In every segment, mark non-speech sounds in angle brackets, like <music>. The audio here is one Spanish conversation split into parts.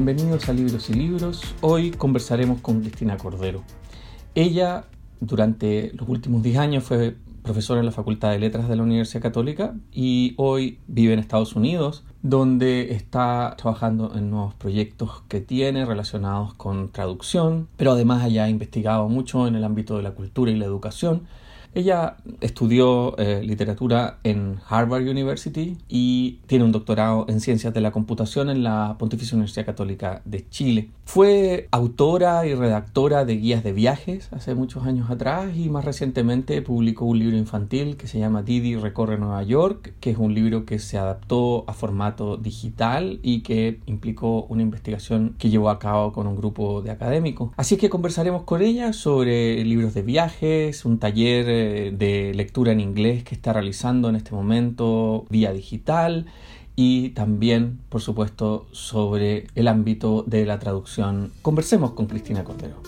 Bienvenidos a Libros y Libros. Hoy conversaremos con Cristina Cordero. Ella, durante los últimos 10 años, fue profesora en la Facultad de Letras de la Universidad Católica y hoy vive en Estados Unidos, donde está trabajando en nuevos proyectos que tiene relacionados con traducción, pero además ha investigado mucho en el ámbito de la cultura y la educación ella estudió eh, literatura en Harvard University y tiene un doctorado en ciencias de la computación en la Pontificia Universidad Católica de Chile. Fue autora y redactora de guías de viajes hace muchos años atrás y más recientemente publicó un libro infantil que se llama Didi recorre Nueva York, que es un libro que se adaptó a formato digital y que implicó una investigación que llevó a cabo con un grupo de académicos. Así que conversaremos con ella sobre libros de viajes, un taller de lectura en inglés que está realizando en este momento vía digital y también, por supuesto, sobre el ámbito de la traducción. Conversemos con Cristina Cordero.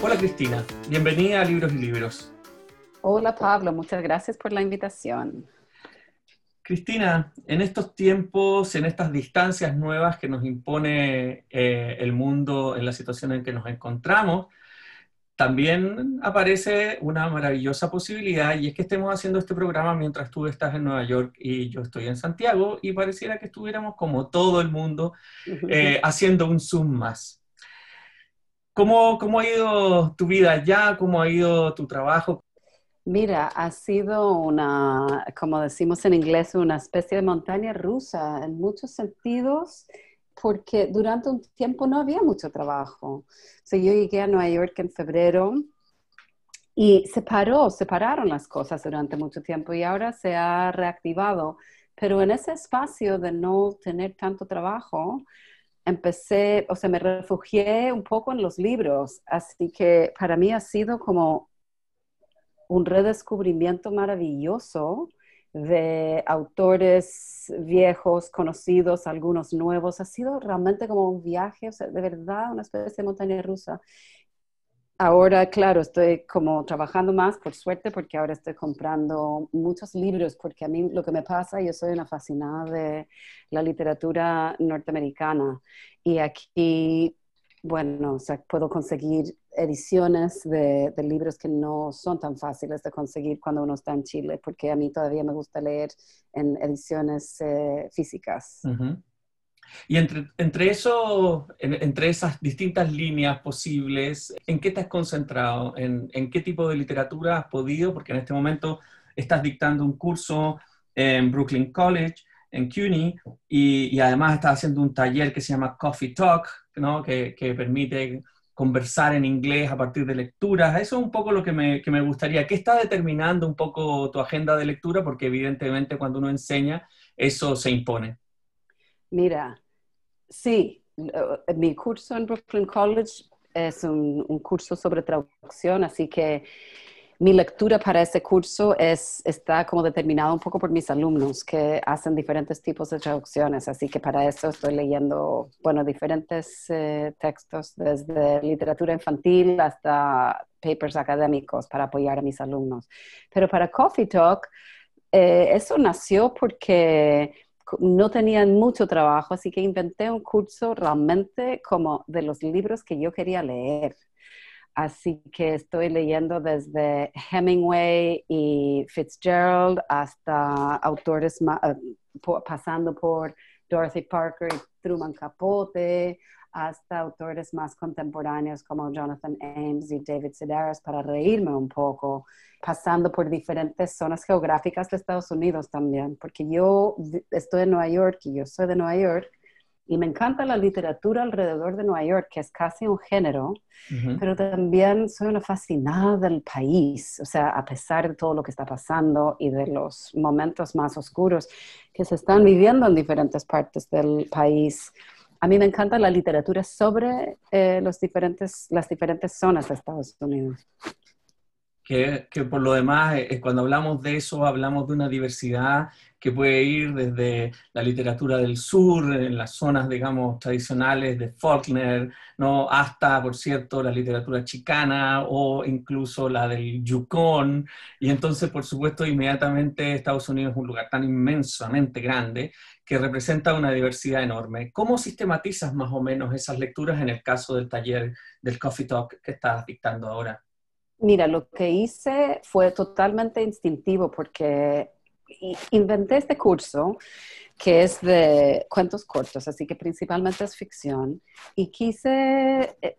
Hola Cristina, bienvenida a Libros y Libros. Hola Pablo, muchas gracias por la invitación. Cristina, en estos tiempos, en estas distancias nuevas que nos impone eh, el mundo en la situación en que nos encontramos, también aparece una maravillosa posibilidad y es que estemos haciendo este programa mientras tú estás en Nueva York y yo estoy en Santiago y pareciera que estuviéramos como todo el mundo eh, haciendo un Zoom más. ¿Cómo, ¿Cómo ha ido tu vida allá? ¿Cómo ha ido tu trabajo? Mira, ha sido una, como decimos en inglés, una especie de montaña rusa en muchos sentidos, porque durante un tiempo no había mucho trabajo. O yo llegué a Nueva York en febrero y se paró, se pararon las cosas durante mucho tiempo y ahora se ha reactivado. Pero en ese espacio de no tener tanto trabajo, empecé, o sea, me refugié un poco en los libros. Así que para mí ha sido como un redescubrimiento maravilloso de autores viejos, conocidos, algunos nuevos. Ha sido realmente como un viaje, o sea, de verdad, una especie de montaña rusa. Ahora, claro, estoy como trabajando más, por suerte, porque ahora estoy comprando muchos libros, porque a mí lo que me pasa, yo soy una fascinada de la literatura norteamericana. Y aquí bueno, o sea, puedo conseguir ediciones de, libros que no son tan fáciles de conseguir cuando uno está en Chile, porque a mí todavía me gusta leer en ediciones eh, físicas. Y entre, entre, eso, entre esas distintas líneas posibles, ¿en qué te has concentrado? ¿En, ¿En qué tipo de literatura has podido? Porque en este momento estás dictando un curso en Brooklyn College en CUNY y, además está haciendo un taller que se llama Coffee Talk, ¿no? que, permite conversar en inglés a partir de lecturas. Eso es un poco lo que me, que me gustaría. ¿Qué está determinando un poco tu agenda de lectura? Porque evidentemente cuando uno enseña, eso se impone. Mira, sí, mi curso en Brooklyn College es un, un curso sobre traducción, así que mi lectura para ese curso es, está como determinada un poco por mis alumnos que hacen diferentes tipos de traducciones, así que para eso estoy leyendo, bueno, diferentes eh, textos, desde literatura infantil hasta papers académicos para apoyar a mis alumnos. Pero para Coffee Talk, eh, eso nació porque no tenía mucho trabajo, así que inventé un curso realmente como de los libros que yo quería leer. Así que estoy leyendo desde Hemingway y Fitzgerald hasta autores eh, pasando por Dorothy Parker y Truman Capote, hasta autores más contemporáneos como Jonathan Ames y David Sedaris para reírme un poco, pasando por diferentes zonas geográficas de Estados Unidos también, porque yo estoy en Nueva York y yo soy de Nueva York y me encanta la literatura alrededor de Nueva York, que es casi un género, pero también soy una fascinada del país, o sea, a pesar de todo lo que está pasando y de los momentos más oscuros que se están viviendo en diferentes partes del país. A mí me encanta la literatura sobre eh, los diferentes, las diferentes zonas de Estados Unidos. Que, por lo demás, eh, cuando hablamos de eso, hablamos de una diversidad que puede ir desde la literatura del sur, en las zonas, digamos, tradicionales de Faulkner, ¿no? hasta, por cierto, la literatura chicana o incluso la del Yukon. Y entonces, por supuesto, inmediatamente Estados Unidos es un lugar tan inmensamente grande que representa una diversidad enorme. ¿Cómo sistematizas más o menos esas lecturas en el caso del taller del Coffee Talk que estás dictando ahora? Mira, lo que hice fue totalmente instintivo porque inventé este curso que es de cuentos cortos, así que principalmente es ficción, y quise eh,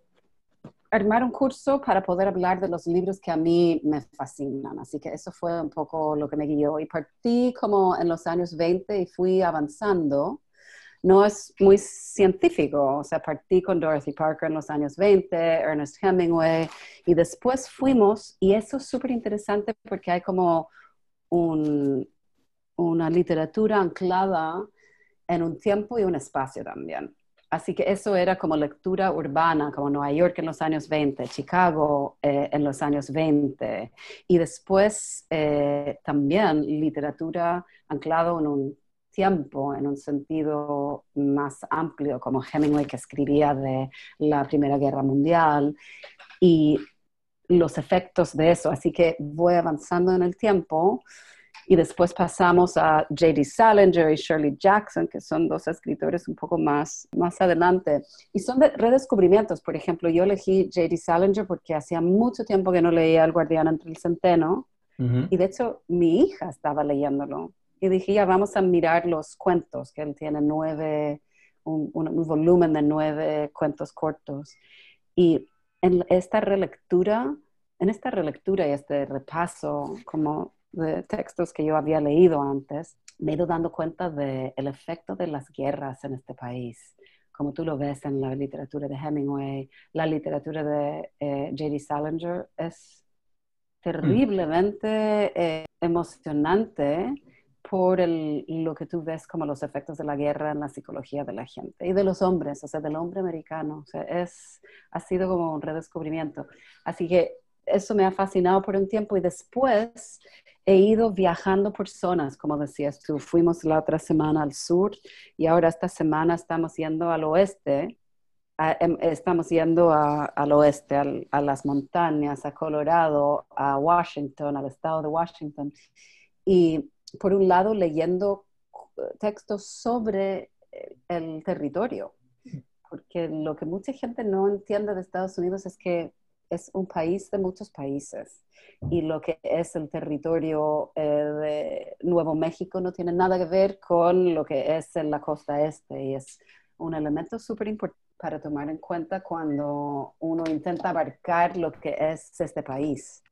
armar un curso para poder hablar de los libros que a mí me fascinan. Así que eso fue un poco lo que me guió. Y partí como en los años 20 y fui avanzando no es muy científico. O sea, partí con Dorothy Parker en los años 20, Ernest Hemingway, y después fuimos, y eso es súper interesante porque hay como una literatura anclada en un tiempo y un espacio también. Así que eso era como lectura urbana, como Nueva York en los años 20, Chicago eh, en los años 20, y después eh, también literatura anclado en un tiempo en un sentido más amplio, como Hemingway que escribía de la Primera Guerra Mundial y los efectos de eso. Así que voy avanzando en el tiempo y después pasamos a J.D. Salinger y Shirley Jackson, que son dos escritores un poco más, más adelante. Y son de redescubrimientos. Por ejemplo, yo elegí J.D. Salinger porque hacía mucho tiempo que no leía El Guardián entre el Centeno. Y de hecho, mi hija estaba leyéndolo y dije, ya vamos a mirar los cuentos, que él tiene nueve, un, volumen de nueve cuentos cortos. Y en esta relectura, en esta relectura y este repaso como de textos que yo había leído antes, me he ido dando cuenta del el efecto de las guerras en este país como tú lo ves en la literatura de Hemingway, la literatura de eh, J.D. Salinger, es mm. terriblemente eh, emocionante por lo que tú ves como los efectos de la guerra en la psicología de la gente y de los hombres, o sea, del hombre americano. O sea, es, ha sido como un redescubrimiento. Así que eso me ha fascinado por un tiempo y después he ido viajando por zonas, como decías tú. Fuimos la otra semana al sur y ahora esta semana estamos yendo al oeste. Em, estamos yendo al oeste, a las montañas, a Colorado, a Washington, al estado de Washington. Y por un lado, leyendo textos sobre eh, el territorio, porque lo que mucha gente no entiende de Estados Unidos es que es un país de muchos países y lo que es el territorio eh, de Nuevo México no tiene nada que ver con lo que es la costa este y es un elemento súper importante para tomar en cuenta cuando uno intenta abarcar lo que es este país.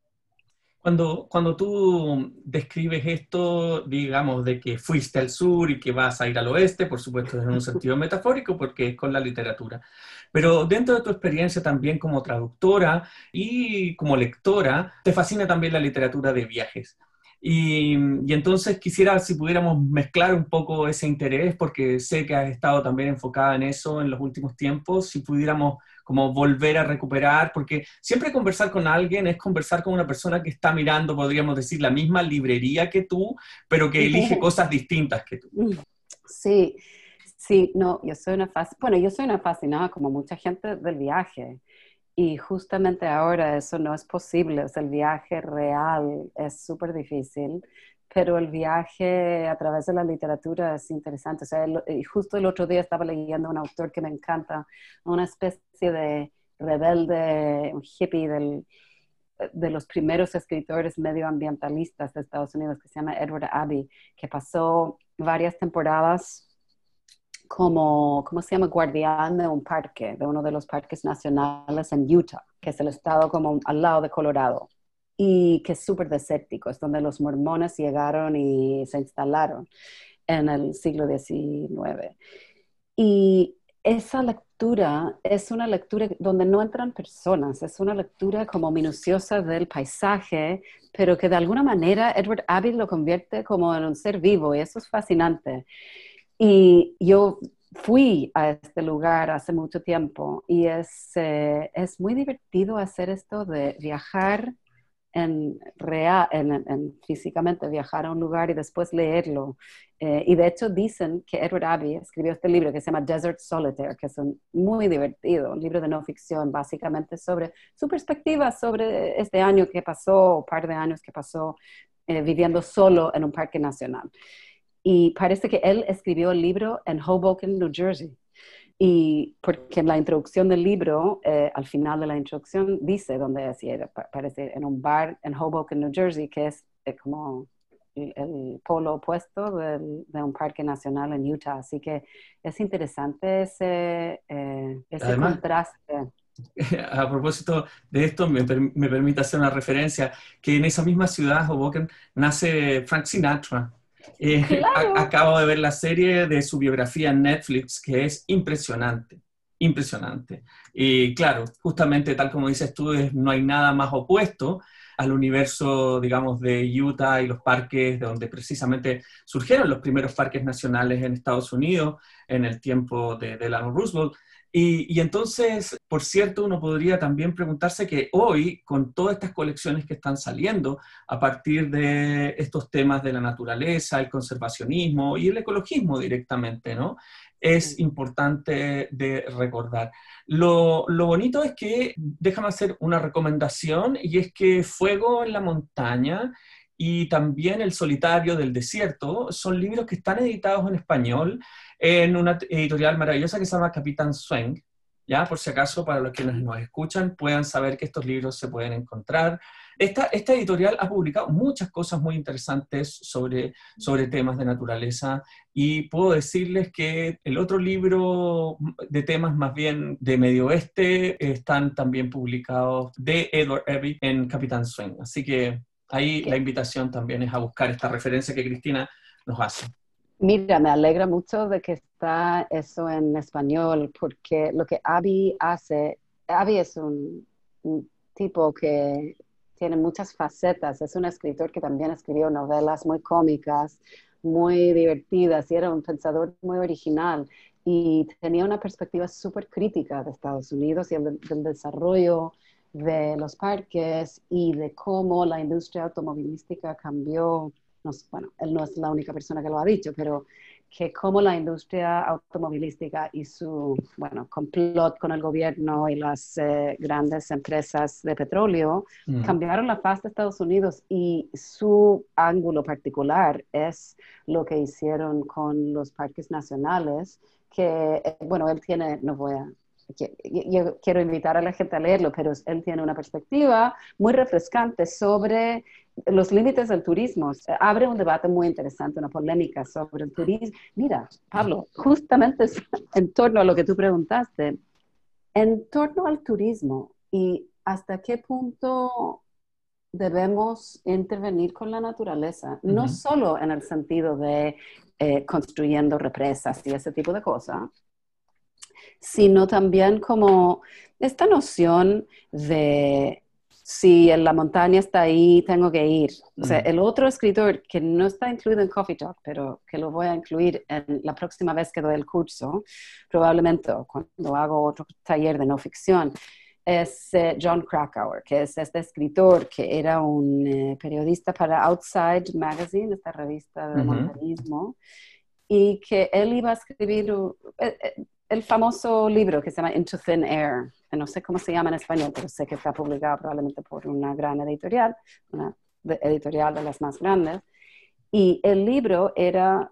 Cuando, cuando tú describes esto, digamos, de que fuiste al sur y que vas a ir al oeste, por supuesto es en un sentido metafórico porque es con la literatura, pero dentro de tu experiencia también como traductora y como lectora, te fascina también la literatura de viajes. Y, y, entonces quisiera si pudiéramos mezclar un poco ese interés, porque sé que has estado también enfocada en eso en los últimos tiempos, si pudiéramos como volver a recuperar, porque siempre conversar con alguien es conversar con una persona que está mirando, podríamos decir, la misma librería que tú, pero que elige cosas distintas que tú. Sí, sí, no, yo soy una bueno, yo soy una fascinada como mucha gente del viaje. Y justamente ahora eso no es posible, el viaje real es súper difícil, pero el viaje a través de la literatura es interesante. O sea, justo el otro día estaba leyendo un autor que me encanta, una especie de rebelde, un hippie del, de los primeros escritores medioambientalistas de Estados Unidos, que se llama Edward Abbey, que pasó varias temporadas como, ¿cómo se llama? Guardián de un parque, de uno de los parques nacionales en Utah, que es el estado como al lado de Colorado, y que es súper desértico, es donde los mormones llegaron y se instalaron en el siglo XIX. Y esa lectura es una lectura donde no entran personas, es una lectura como minuciosa del paisaje, pero que de alguna manera Edward Abbey lo convierte como en un ser vivo y eso es fascinante. Y yo fui a este lugar hace mucho tiempo y es, eh, es muy divertido hacer esto de viajar en, real, en, físicamente viajar a un lugar y después leerlo. Eh, y de hecho dicen que Edward Abbey escribió este libro que se llama Desert Solitaire, que es un, muy divertido, un libro de no ficción, básicamente sobre su perspectiva sobre este año que pasó, un par de años que pasó eh, viviendo solo en un parque nacional. Y parece que él escribió el libro en Hoboken, New Jersey. Y porque en la introducción del libro, eh, al final de la introducción, dice donde es, parece en un bar en Hoboken, New Jersey, que es eh, como el, polo opuesto de un parque nacional en Utah. Así que es interesante ese, eh, ese contraste. <laughs> A propósito de esto, me, me, permite hacer una referencia, que en esa misma ciudad, Hoboken, nace Frank Sinatra. Eh, acabo de ver la serie de su biografía en Netflix, que es impresionante, impresionante. Y claro, justamente tal como dices tú, no hay nada más opuesto al universo, digamos, de Utah y los parques, de donde precisamente surgieron los primeros parques nacionales en Estados Unidos en el tiempo de Delano Roosevelt. Y, entonces, por cierto, uno podría también preguntarse que hoy, con todas estas colecciones que están saliendo a partir de estos temas de la naturaleza, el conservacionismo y el ecologismo directamente, ¿no? Es importante de recordar. Lo, lo bonito es que, déjame hacer una recomendación, y es que Fuego en la Montaña y también El Solitario del Desierto son libros que están editados en español en una editorial maravillosa que se llama Capitán Swing, ya por si acaso para los que nos escuchan puedan saber que estos libros se pueden encontrar. Esta, esta editorial ha publicado muchas cosas muy interesantes sobre, sobre temas de naturaleza y puedo decirles que el otro libro de temas más bien de medio oeste están también publicados de Edward Abbey en Capitán Swing. Así que ahí la invitación también es a buscar esta referencia que Cristina nos hace. Mira, me alegra mucho de que está eso en español, porque lo que Abby hace, Abby es un, tipo que tiene muchas facetas, es un escritor que también escribió novelas muy cómicas, muy divertidas y era un pensador muy original. Y tenía una perspectiva súper crítica de Estados Unidos y del desarrollo de los parques y de cómo la industria automovilística cambió bueno, él no es la única persona que lo ha dicho, pero que como la industria automovilística y su, bueno, complot con el gobierno y las eh, grandes empresas de petróleo mm. cambiaron la faz de Estados Unidos y su ángulo particular es lo que hicieron con los parques nacionales, que, eh, bueno, él tiene, no voy a yo quiero invitar a la gente a leerlo, pero él tiene una perspectiva muy refrescante sobre los límites del turismo. Abre un debate muy interesante, una polémica sobre el turismo. Mira, Pablo, justamente en torno a lo que tú preguntaste, en torno al turismo y hasta qué punto debemos intervenir con la naturaleza, no solo en el sentido de eh, construyendo represas y ese tipo de cosas, sino también como esta noción de si en la montaña está ahí, tengo que ir. O sea, el otro escritor que no está incluido en Coffee Talk, pero que lo voy a incluir en la próxima vez que doy el curso, probablemente cuando hago otro taller de no ficción, es eh, John Krakauer, que es este escritor que era un eh, periodista para Outside Magazine, esta revista de montañismo, y que él iba a escribir, eh, el famoso libro que se llama Into Thin Air, no sé cómo se llama en español, pero sé que está publicado probablemente por una gran editorial, una editorial de las más grandes. Y el libro era,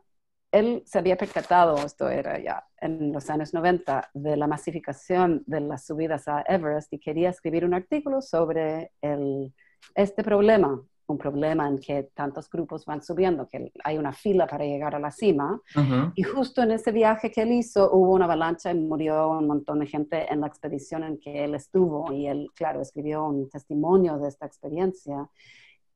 él se había percatado, esto era ya en los años 90, de la masificación de las subidas a Everest y quería escribir un artículo sobre el, este problema un problema en que tantos grupos van subiendo, que hay una fila para llegar a la cima. Y justo en ese viaje que él hizo hubo una avalancha y murió un montón de gente en la expedición en que él estuvo. Y él, claro, escribió un testimonio de esta experiencia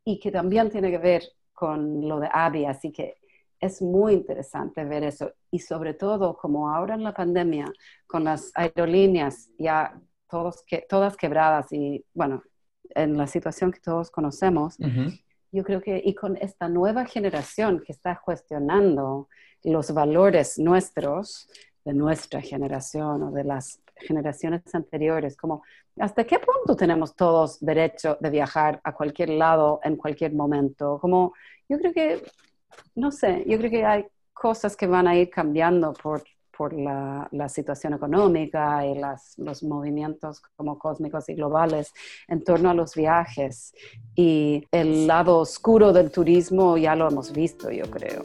y que también tiene que ver con lo de Abby. Así que es muy interesante ver eso. Y sobre todo, como ahora en la pandemia, con las aerolíneas ya todos que, todas quebradas y, bueno, en la situación que todos conocemos, yo creo que, y con esta nueva generación que está cuestionando los valores nuestros, de nuestra generación o de las generaciones anteriores, como hasta qué punto tenemos todos derecho de viajar a cualquier lado en cualquier momento. Como yo creo que, no sé, yo creo que hay cosas que van a ir cambiando por, por la, la, situación económica y las, los movimientos como cósmicos y globales en torno a los viajes. Y el lado oscuro del turismo ya lo hemos visto, yo creo.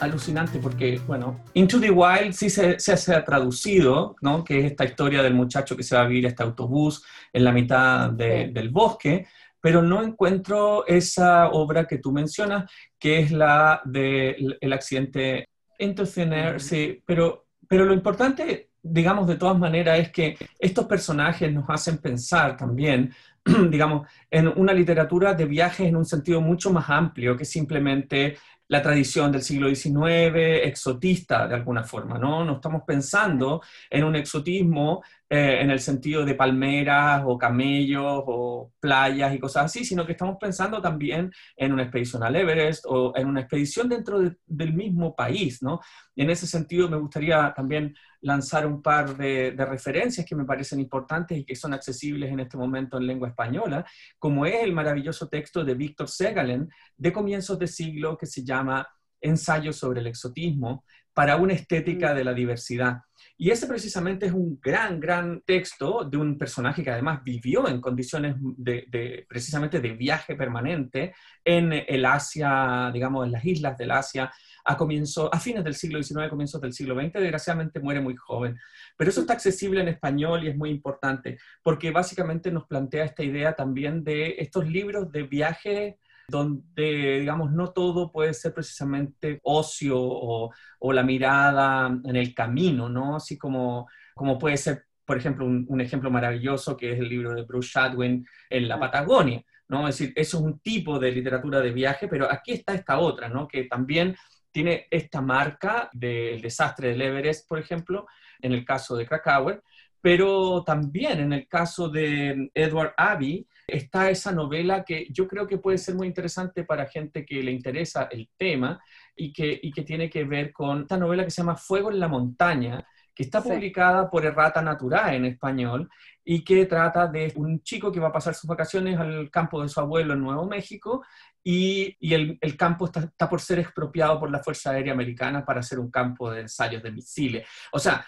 Alucinante porque, bueno, Into the Wild sí se, se, ha traducido, ¿no? Que es esta historia del muchacho que se va a vivir a este autobús en la mitad del bosque, pero no encuentro esa obra que tú mencionas, que es la del el accidente Intercener, sí, pero, pero lo importante, digamos, de todas maneras, es que estos personajes nos hacen pensar también <clears throat> digamos, en una literatura de viajes en un sentido mucho más amplio que simplemente la tradición del siglo XIX, exotista de alguna forma, ¿no? No estamos pensando en un exotismo eh, en el sentido de palmeras o camellos o playas y cosas así, sino que estamos pensando también en una expedición al Everest o en una expedición dentro del mismo país, ¿no? Y en ese sentido me gustaría también lanzar un par de, referencias que me parecen importantes y que son accesibles en este momento en lengua española, como es el maravilloso texto de Víctor Segalen de comienzos de siglo que se llama Ensayo sobre el exotismo para una estética de la diversidad. Y ese precisamente es un gran, gran texto de un personaje que además vivió en condiciones de, precisamente de viaje permanente en el Asia, digamos, en las islas del Asia, a, comienzo, a fines del siglo XIX, comienzos del siglo XX, desgraciadamente muere muy joven. Pero eso está accesible en español y es muy importante, porque básicamente nos plantea esta idea también de estos libros de viaje donde, digamos, no todo puede ser precisamente ocio o, la mirada en el camino, ¿no? Así como, como puede ser, por ejemplo, un, ejemplo maravilloso que es el libro de Bruce Shadwin en la Patagonia, ¿no? Es decir, eso es un tipo de literatura de viaje, pero aquí está esta otra, ¿no? Que también tiene esta marca del desastre del Everest, por ejemplo, en el caso de Krakauer, pero también en el caso de Edward Abbey, está esa novela que yo creo que puede ser muy interesante para gente que le interesa el tema y que, y que tiene que ver con esta novela que se llama Fuego en la montaña, que está publicada por Errata Naturae en español y que trata de un chico que va a pasar sus vacaciones al campo de su abuelo en Nuevo México y, y el, el, campo está, está, por ser expropiado por la Fuerza Aérea Americana para hacer un campo de ensayos de misiles. O sea,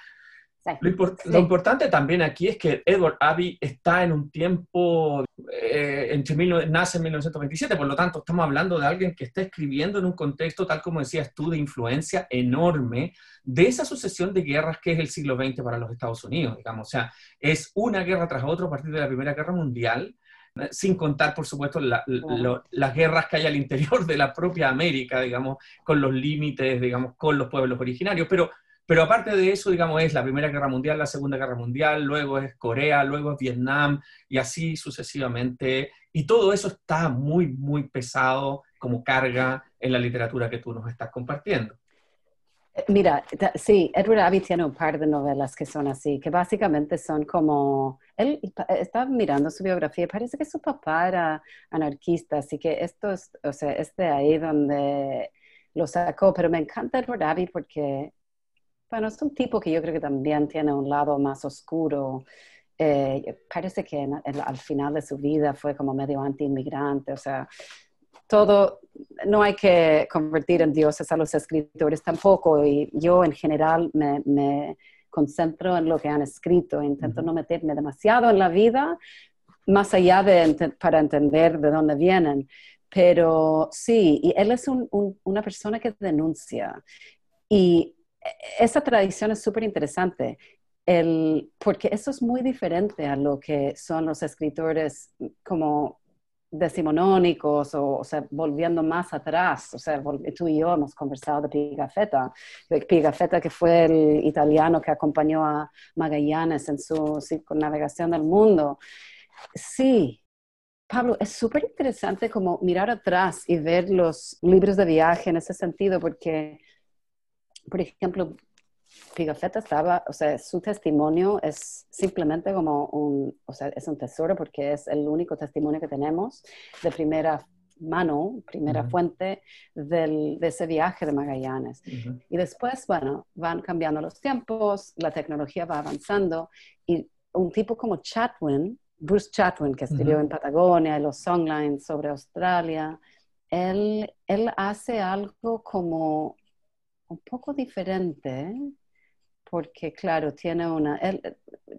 lo, importante también aquí es que Edward Abbey está en un tiempo, eh, entre nace en 1927, por lo tanto estamos hablando de alguien que está escribiendo en un contexto, tal como decías tú, de influencia enorme de esa sucesión de guerras que es el siglo XX para los Estados Unidos, digamos. O sea, es una guerra tras otra a partir de la Primera Guerra Mundial, eh, sin contar, por supuesto, las guerras que hay al interior de la propia América, digamos, con los límites, digamos, con los pueblos originarios, pero pero aparte de eso, digamos, es la Primera Guerra Mundial, la Segunda Guerra Mundial, luego es Corea, luego es Vietnam y así sucesivamente. Y todo eso está muy, muy pesado como carga en la literatura que tú nos estás compartiendo. Mira, sí, Edward Abbey tiene un par de novelas que son así, que básicamente son como, él está mirando su biografía, parece que su papá era anarquista, así que esto es, o sea, es de ahí donde lo sacó, pero me encanta Edward Abbey porque bueno, es un tipo que yo creo que también tiene un lado más oscuro. Eh, parece que al final de su vida fue como medio anti-inmigrante, o sea, todo, no hay que convertir en dioses a los escritores tampoco, y yo en general me, concentro en lo que han escrito, intento no meterme demasiado en la vida, más allá de para entender de dónde vienen. Pero sí, y él es una persona que denuncia. Y esa tradición es súper interesante, porque eso es muy diferente a lo que son los escritores como decimonónicos o, o sea, volviendo más atrás. O sea, tú y yo hemos conversado de Pigafetta, Pigafetta que fue el italiano que acompañó a Magallanes en su circunnavegación del mundo. Sí, Pablo, es súper interesante como mirar atrás y ver los libros de viaje en ese sentido, porque por ejemplo, Pigafetta estaba, o sea, su testimonio es simplemente como un, o sea, es un tesoro porque es el único testimonio que tenemos de primera mano, primera fuente del, de ese viaje de Magallanes. Y después, bueno, van cambiando los tiempos, la tecnología va avanzando y un tipo como Chatwin, Bruce Chatwin, que escribió en Patagonia, los songlines sobre Australia, él, él hace algo como un poco diferente, porque claro, tiene una, él,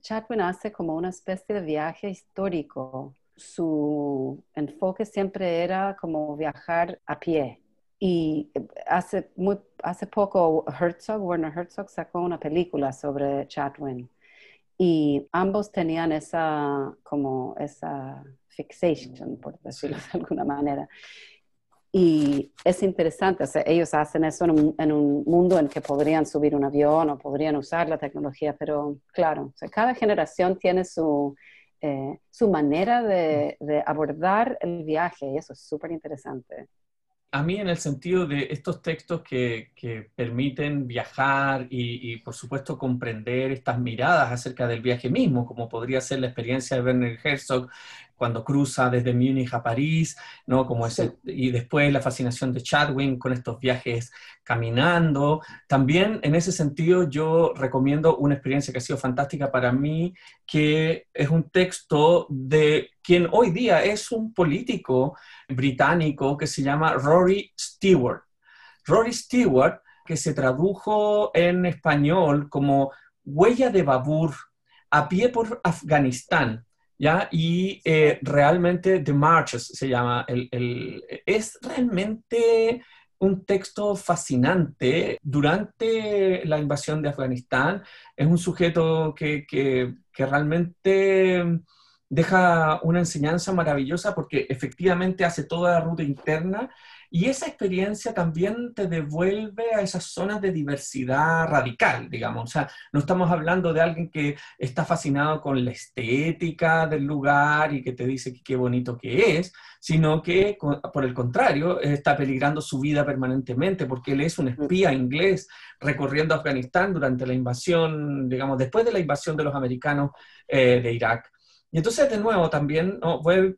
Chatwin hace como una especie de viaje histórico. Su enfoque siempre era como viajar a pie. Y hace, muy, hace poco Herzog, Werner Herzog sacó una película sobre Chatwin. Y ambos tenían esa, como esa fixation, por decirlo de alguna manera. Y es interesante, ellos hacen eso en un, mundo en que podrían subir un avión o podrían usar la tecnología, pero claro, cada generación tiene su, eh, su manera de, abordar el viaje y eso es súper interesante. A mí en el sentido de estos textos que, permiten viajar y, y, por supuesto comprender estas miradas acerca del viaje mismo, como podría ser la experiencia de Werner Herzog cuando cruza desde Múnich a París, ¿no? Como ese, y después la fascinación de Chadwin con estos viajes caminando. También en ese sentido yo recomiendo una experiencia que ha sido fantástica para mí, que es un texto de quien hoy día es un político británico que se llama Rory Stewart. Rory Stewart, que se tradujo en español como Huella de Babur a pie por Afganistán ¿ya? Y eh, realmente The Marches se llama, el, es realmente un texto fascinante. Durante la invasión de Afganistán es un sujeto que, que, que realmente deja una enseñanza maravillosa porque efectivamente hace toda la ruta interna y esa experiencia también te devuelve a esas zonas de diversidad radical, digamos. O sea, no estamos hablando de alguien que está fascinado con la estética del lugar y que te dice que qué bonito que es, sino que, por el contrario, está peligrando su vida permanentemente porque él es un espía inglés recorriendo Afganistán durante la invasión, digamos, después de la invasión de los americanos eh, de Irak. Y entonces de nuevo también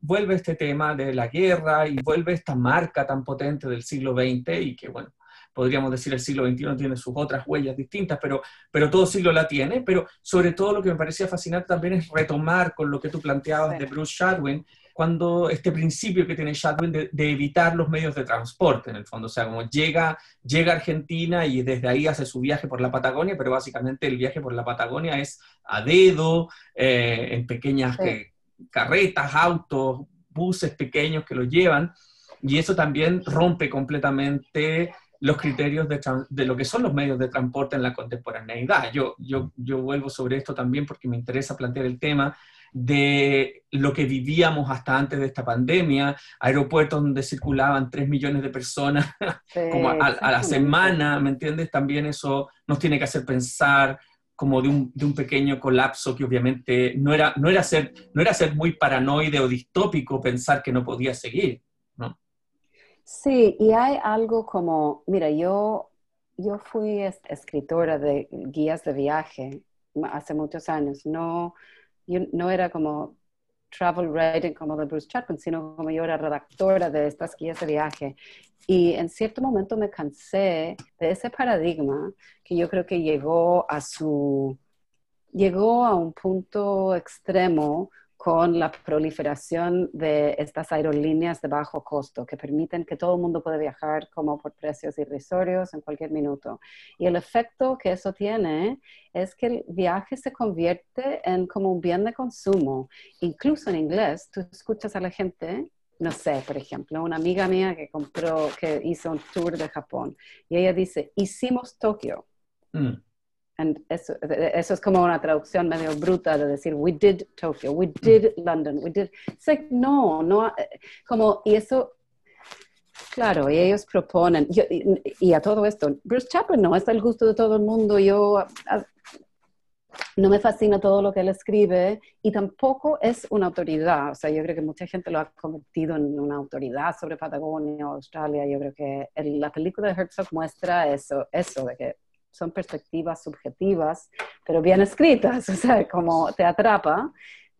vuelve, este tema de la guerra y vuelve esta marca tan potente del siglo XX y que, bueno, podríamos decir el siglo XXI tiene sus otras huellas distintas, pero, pero todo siglo la tiene, pero sobre todo lo que me parecía fascinante también es retomar con lo que tú planteabas de Bruce Shadwin, cuando este principio que tiene Shadwin de, evitar los medios de transporte, en el fondo, o sea, como llega, llega a Argentina y desde ahí hace su viaje por la Patagonia, pero básicamente el viaje por la Patagonia es a dedo, eh, en pequeñas eh, carretas, autos, buses pequeños que lo llevan, y eso también rompe completamente los criterios de, de, lo que son los medios de transporte en la contemporaneidad. Yo, yo, yo vuelvo sobre esto también porque me interesa plantear el tema de lo que vivíamos hasta antes de esta pandemia, aeropuertos donde circulaban 3 millones de personas <laughs> como a, la semana, ¿me entiendes? También eso nos tiene que hacer pensar como de un, de un, pequeño colapso que obviamente no era, no, era ser, no era ser muy paranoide o distópico pensar que no podía seguir, ¿no? Sí, y hay algo como, mira, yo, yo fui escritora de guías de viaje hace muchos años, no no era como travel writing como de Bruce Chapman, sino como yo era redactora de estas guías de viaje. Y en cierto momento me cansé de ese paradigma que yo creo que llegó a su, llegó a un punto extremo con la proliferación de estas aerolíneas de bajo costo que permiten que todo el mundo pueda viajar como por precios irrisorios en cualquier minuto. Y el efecto que eso tiene es que el viaje se convierte en como un bien de consumo. Incluso en inglés, tú escuchas a la gente no sé, por ejemplo, una amiga mía que compró, que hizo un tour de Japón y ella dice, hicimos Tokio. Mm eso, eso, es como una traducción medio bruta de decir, we did Tokyo, we did London, we did... It's like, no, no, como, y eso, claro, y ellos proponen, y, a todo esto, Bruce Chaplin no es el gusto de todo el mundo, yo... no me fascina todo lo que él escribe y tampoco es una autoridad. O sea, yo creo que mucha gente lo ha convertido en una autoridad sobre Patagonia o Australia. Yo creo que la película de Herzog muestra eso, eso de que son perspectivas subjetivas, pero bien escritas, <laughs> o sea, como te atrapa.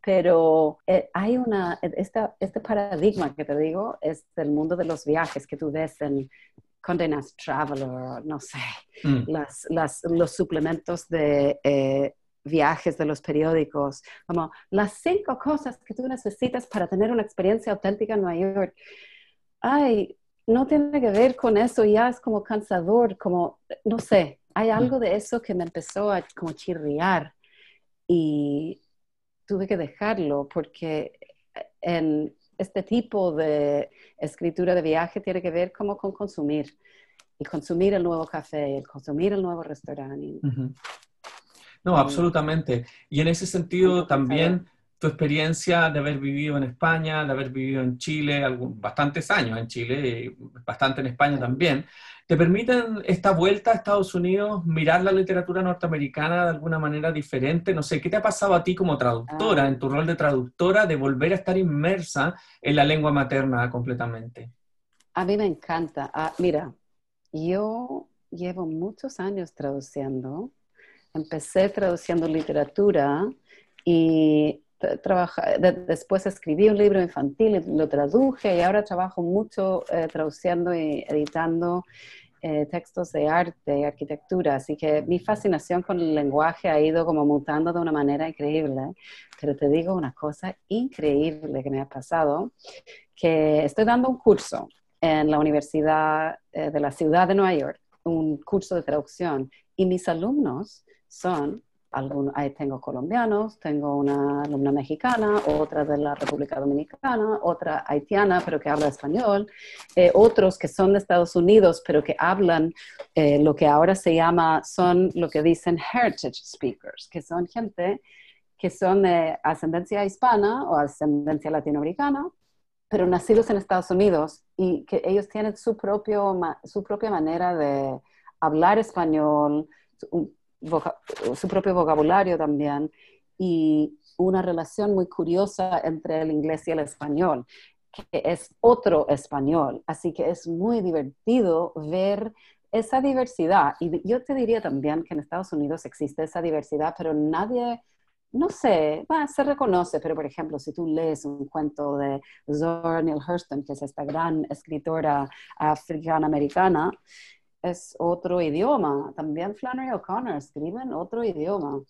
Pero eh, hay una, este paradigma que te digo es del mundo de los viajes que tú ves en Condé Nast Traveler, no sé, mm. las, los suplementos de eh, viajes de los periódicos, como las cinco cosas que tú necesitas para tener una experiencia auténtica en Nueva York. Ay, no tiene que ver con eso, ya es como cansador, como, no sé, hay algo de eso que me empezó a como chirriar y tuve que dejarlo porque en este tipo de escritura de viaje tiene que ver como con consumir y consumir el nuevo café, el consumir el nuevo restaurante. No, absolutamente. Y en ese sentido también tu experiencia de haber vivido en España, de haber vivido en Chile, bastantes años en Chile, bastante en España también, ¿te permiten esta vuelta a Estados Unidos mirar la literatura norteamericana de alguna manera diferente? No sé, ¿qué te ha pasado a ti como traductora, en tu rol de traductora, de volver a estar inmersa en la lengua materna completamente? A mí me encanta. Ah, mira, yo llevo muchos años traduciendo empecé traduciendo literatura y después escribí un libro infantil lo traduje y ahora trabajo mucho eh, traduciendo y editando eh, textos de arte y arquitectura. Así que mi fascinación con el lenguaje ha ido como mutando de una manera increíble. Pero te digo una cosa increíble que me ha pasado, que estoy dando un curso en la Universidad eh, de la Ciudad de Nueva York, un curso de traducción, y mis alumnos son, algunos, ahí tengo colombianos, tengo una alumna mexicana, otra de la República Dominicana, otra haitiana, pero que habla español, eh, otros que son de Estados Unidos, pero que hablan eh, lo que ahora se llama, son lo que dicen heritage speakers, que son gente que son de ascendencia hispana o ascendencia latinoamericana, pero nacidos en Estados Unidos y que ellos tienen su, propio, su propia manera de hablar español, su propio vocabulario también y una relación muy curiosa entre el inglés y el español, que es otro español. Así que es muy divertido ver esa diversidad. Y yo te diría también que en Estados Unidos existe esa diversidad, pero nadie, no sé, se reconoce, pero por ejemplo, si tú lees un cuento de Zora Neale Hurston, que es esta gran escritora africana-americana, es otro idioma. También Flannery O'Connor escribe en otro idioma.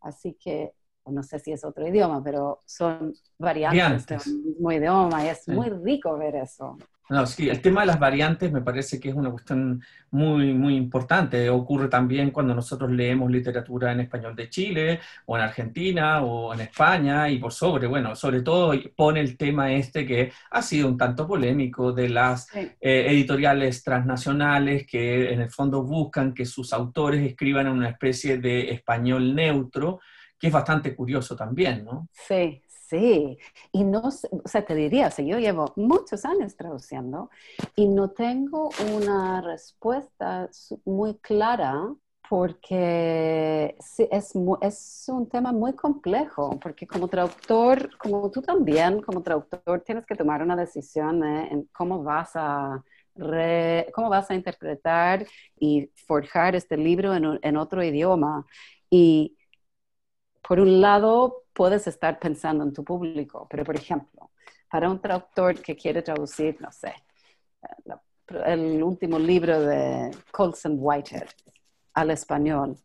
Así que no sé si es otro idioma, pero son variantes, del mismo idioma y es muy rico ver eso. No, sí, el tema de las variantes me parece que es una cuestión muy, muy importante. Ocurre también cuando nosotros leemos literatura en español de Chile, o en Argentina, o en España, y por sobre, bueno, sobre todo pone el tema este que ha sido un tanto polémico de las eh, editoriales transnacionales que en el fondo buscan que sus autores escriban en una especie de español neutro, que es bastante curioso también, ¿no? Sí, Sí, y no, o sea, te diría, o yo llevo muchos años traduciendo y no tengo una respuesta muy clara porque es, es un tema muy complejo, porque como traductor, como tú también, como traductor, tienes que tomar una decisión en cómo vas a... cómo vas a interpretar y forjar este libro en, en otro idioma. Y por un lado, puedes estar pensando en tu público, pero por ejemplo, para un traductor que quiere traducir, no sé, el último libro de Colson Whitehead al español,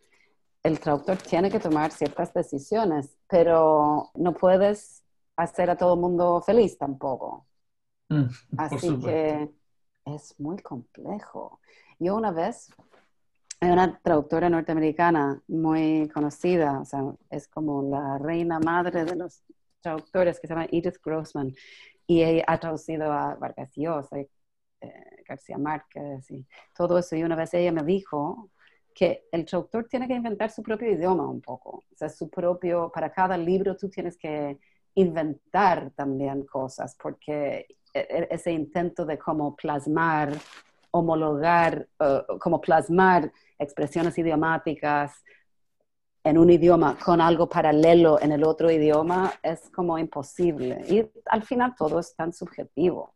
el traductor tiene que tomar ciertas decisiones, pero no puedes hacer a todo el mundo feliz tampoco. Mm, Así que es muy complejo. Yo una vez hay una traductora norteamericana muy conocida, o sea, es como la reina madre de los traductores que se llama Edith Grossman y ella ha traducido a Vargas Llosa, eh, García Márquez y todo eso. Y una vez ella me dijo que el traductor tiene que inventar su propio idioma un poco, o sea, su propio, para cada libro tú tienes que inventar también cosas, porque e, e, ese intento de cómo plasmar, homologar, uh, como plasmar expresiones idiomáticas en un idioma con algo paralelo en el otro idioma es como imposible. Y al final todo es tan subjetivo.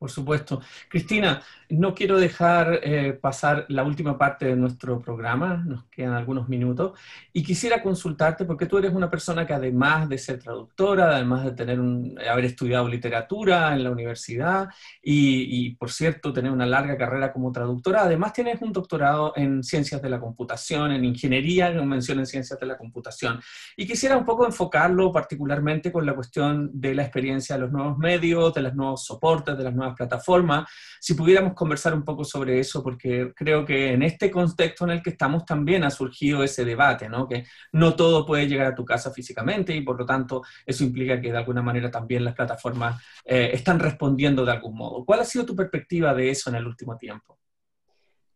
Por supuesto. Cristina, no quiero dejar eh, pasar la última parte de nuestro programa, nos quedan algunos minutos, y quisiera consultarte porque tú eres una persona que además de ser traductora, además de tener un, haber estudiado literatura en la universidad y, por cierto, tener una larga carrera como traductora, además tienes un doctorado en ciencias de la computación, en ingeniería, con mención en ciencias de la computación. Y quisiera un poco enfocarlo particularmente con la cuestión de la experiencia de los nuevos medios, de los nuevos soportes, de las nuevas plataforma, si pudiéramos conversar un poco sobre eso, porque creo que en este contexto en el que estamos también ha surgido ese debate, ¿no? que no todo puede llegar a tu casa físicamente y por lo tanto eso implica que de alguna manera también las plataformas eh, están respondiendo de algún modo. ¿Cuál ha sido tu perspectiva de eso en el último tiempo?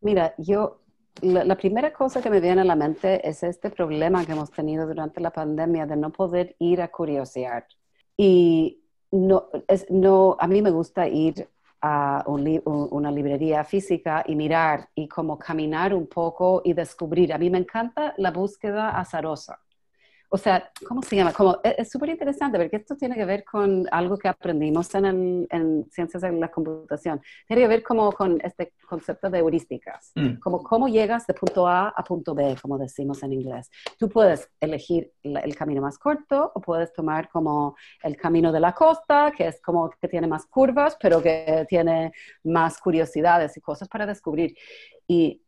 Mira, yo la, primera cosa que me viene a la mente es este problema que hemos tenido durante la pandemia de no poder ir a curiosear. Y no, es, no, a mí me gusta ir a una librería física y mirar y como caminar un poco y descubrir. A mí me encanta la búsqueda azarosa o sea, ¿cómo se llama? Como, e, es súper interesante porque esto tiene que ver con algo que aprendimos en, en, ciencias de la computación. Tiene que ver como con este concepto de heurísticas, mm. como cómo llegas de punto A a punto B, como decimos en inglés. Tú puedes elegir el camino más corto o puedes tomar como el camino de la costa, que es como que tiene más curvas, pero que tiene más curiosidades y cosas para descubrir. Y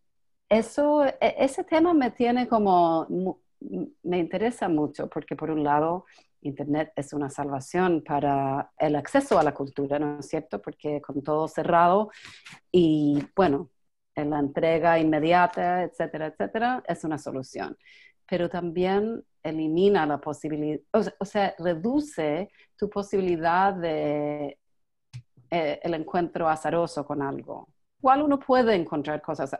eso, e, ese tema me tiene como me interesa mucho porque por un lado Internet es una salvación para el acceso a la cultura, ¿no es cierto? Porque con todo cerrado y bueno, en la entrega inmediata, etcétera, etcétera, es una solución. Pero también elimina la posibilidad, o sea, reduce tu posibilidad de eh, el encuentro azaroso con algo igual uno puede encontrar cosas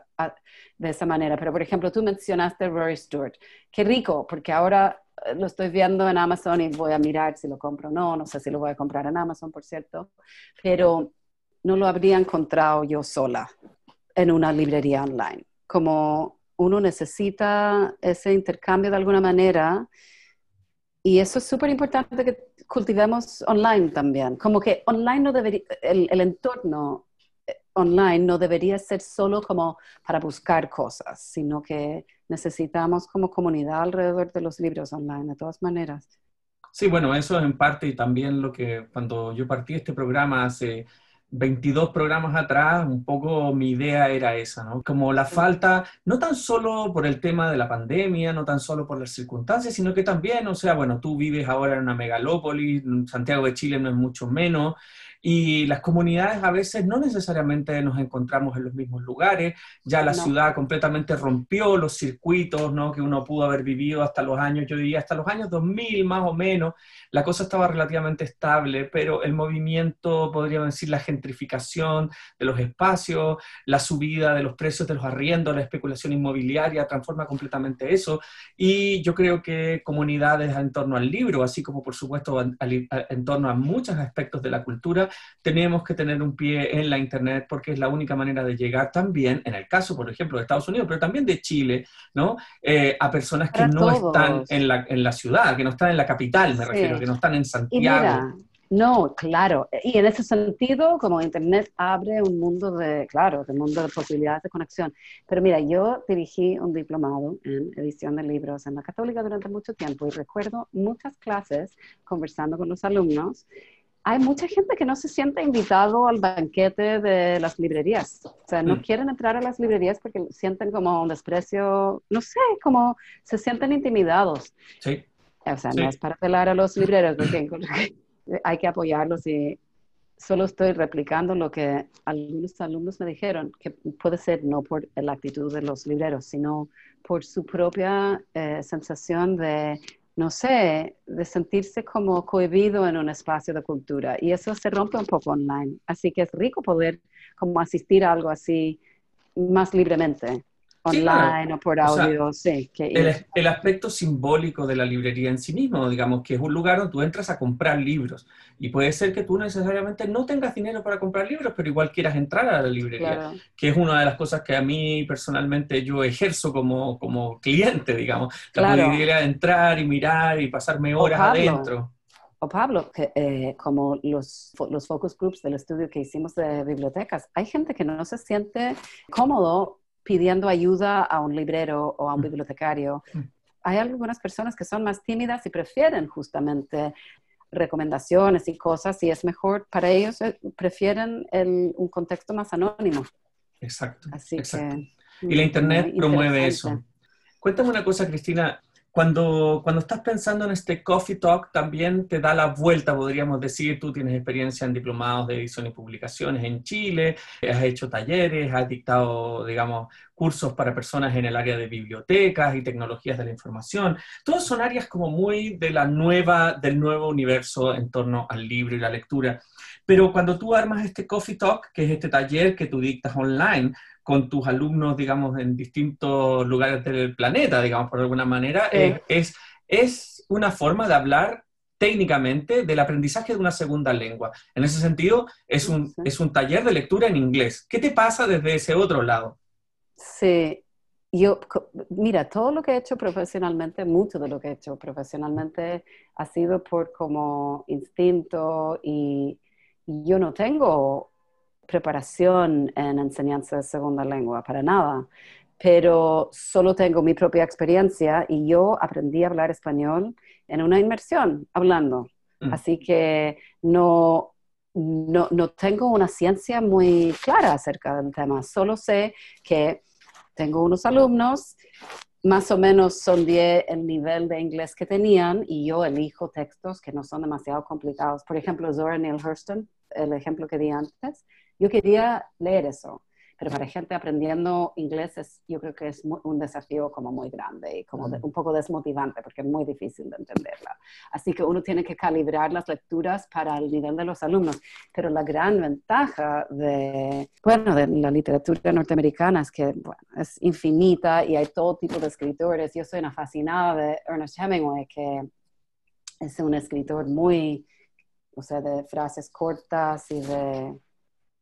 de esa manera, pero por ejemplo, tú mencionaste Rory Stewart. Qué rico, porque ahora eh, lo estoy viendo en Amazon y voy a mirar si lo compro o no, no sé si lo voy a comprar en Amazon, por cierto, pero no lo habría encontrado yo sola en una librería online. Como uno necesita ese intercambio de alguna manera, y eso es súper importante que cultivemos online también. Como que online no debería, el, el entorno online no debería ser solo como para buscar cosas, sino que necesitamos como comunidad alrededor de los libros online, de todas maneras. Sí, bueno, eso es en parte y también lo que cuando yo partí este programa hace 22 programas atrás, un poco mi idea era esa, ¿no? Como la falta, no tan solo por el tema de la pandemia, no tan solo por las circunstancias, sino que también, o sea, bueno, tú vives ahora en una megalópolis, Santiago de Chile no es mucho menos, y las comunidades a veces no necesariamente nos encontramos en los mismos lugares, ya la ciudad completamente rompió los circuitos ¿no? que uno pudo haber vivido hasta los años, yo diría hasta los años 2000 más o menos, la cosa estaba relativamente estable, pero el movimiento, podríamos decir, la gentrificación de los espacios, la subida de los precios de los arriendos, la especulación inmobiliaria transforma completamente eso, y yo creo que comunidades en torno al libro, así como por supuesto en torno a muchos aspectos de la cultura, tenemos que tener un pie en la Internet porque es la única manera de llegar también, en el caso, por ejemplo, de Estados Unidos, pero también de Chile, ¿no? Eh, a personas que no están en la, en la, ciudad, que no están en la capital, me refiero, que no están en Santiago. No, claro. Y en ese sentido, como Internet abre un mundo de, claro, de mundo de posibilidades de conexión. Pero mira, yo dirigí un diplomado en edición de libros en la Católica durante mucho tiempo y recuerdo muchas clases conversando con los alumnos hay mucha gente que no se siente invitado al banquete de las librerías. O sea, no mm. quieren entrar a las librerías porque sienten como un desprecio, no sé, como se sienten intimidados. Sí. O sea, no es para apelar a los libreros, porque hay que apoyarlos y solo estoy replicando lo que algunos alumnos me dijeron, que puede ser no por la actitud de los libreros, sino por su propia eh, sensación de no sé, de sentirse como cohibido en un espacio de cultura. Y eso se rompe un poco online. Así que es rico poder como asistir a algo así más libremente online o por audio, sí. el, aspecto simbólico de la librería en sí mismo, digamos, que es un lugar donde tú entras a comprar libros. Y puede ser que tú necesariamente no tengas dinero para comprar libros, pero igual quieras entrar a la librería, que es una de las cosas que a mí personalmente yo ejerzo como, como cliente, digamos. La claro. de entrar y mirar y pasarme horas adentro. o Pablo, que, eh, como los, los focus groups del estudio que hicimos de bibliotecas, hay gente que no se siente cómodo pidiendo ayuda a un librero o a un mm. bibliotecario. Mm. Hay algunas personas que son más tímidas y prefieren justamente recomendaciones y cosas y es mejor para ellos, eh, prefieren un contexto más anónimo. Exacto. Así y la Internet promueve eso. Cuéntame una cosa, Cristina. Cuando, cuando estás pensando en este Coffee Talk, también te da la vuelta, podríamos decir, tú tienes experiencia en diplomados de edición y publicaciones en Chile, has hecho talleres, has dictado, digamos, cursos para personas en el área de bibliotecas y tecnologías de la información. Todos son áreas como muy de la nueva, del nuevo universo en torno al libro y la lectura. Pero cuando tú armas este Coffee Talk, que es este taller que tú dictas online, con tus alumnos, digamos, en distintos lugares del planeta, digamos, por alguna manera, eh, es, es una forma de hablar técnicamente del aprendizaje de una segunda lengua. En ese sentido, es un, es un taller de lectura en inglés. ¿Qué te pasa desde ese otro lado? Sí, yo, mira, todo lo que he hecho profesionalmente, mucho de lo que he hecho profesionalmente ha sido por como instinto y yo no tengo preparación en enseñanza de segunda lengua, para nada, pero solo tengo mi propia experiencia y yo aprendí a hablar español en una inmersión, hablando. Mm. Así que no, no, no tengo una ciencia muy clara acerca del tema, solo sé que tengo unos alumnos más o menos son 10 el nivel de inglés que tenían y yo elijo textos que no son demasiado complicados. Por ejemplo, Zora Neale Hurston, el ejemplo que di antes, yo quería leer eso, pero para gente aprendiendo inglés yo creo que es un desafío como muy grande y como un poco desmotivante porque es muy difícil de entenderla. Así que uno tiene que calibrar las lecturas para el nivel de los alumnos. Pero la gran ventaja de, bueno, de la literatura norteamericana es que bueno, es infinita y hay todo tipo de escritores. Yo soy una fascinada de Ernest Hemingway, que es un escritor muy, o sea, de frases cortas y de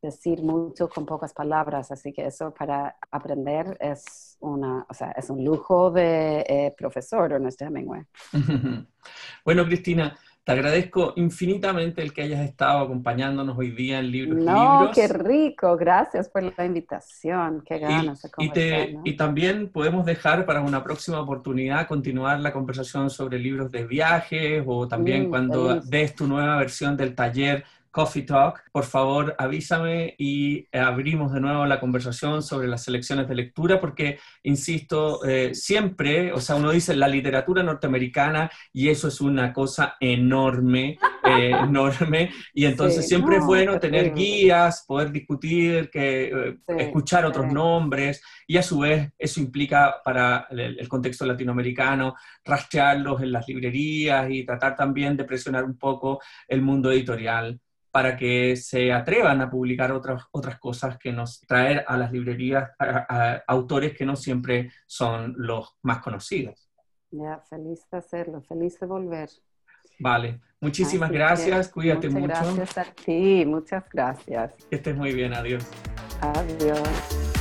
decir mucho con pocas palabras, así que eso para aprender es, una, o sea, es un lujo de eh, profesor Ernest Hemingway. <laughs> bueno, Cristina, te agradezco infinitamente el que hayas estado acompañándonos hoy día en Libros no, qué rico, gracias por la invitación, qué ganas de conversar. Y, y, también podemos dejar para una próxima oportunidad continuar la conversación sobre libros de viajes o también mm, cuando des tu nueva versión del taller Coffee Talk, por favor avísame y abrimos de nuevo la conversación sobre las selecciones de lectura, porque, insisto, eh, siempre, o sea, uno dice la literatura norteamericana y eso es una cosa enorme, eh, <laughs> enorme, y entonces siempre es bueno tener guías, poder discutir, que, eh, escuchar otros nombres, y a su vez eso implica para el contexto latinoamericano rastrearlos en las librerías y tratar también de presionar un poco el mundo editorial para que se atrevan a publicar otras, otras cosas que nos traer a las librerías autores que no siempre son los más conocidos. Ya, feliz de hacerlo, feliz de volver. Vale, muchísimas gracias, cuídate mucho. Gracias a ti, muchas gracias. Que estés muy bien, adiós. Adiós.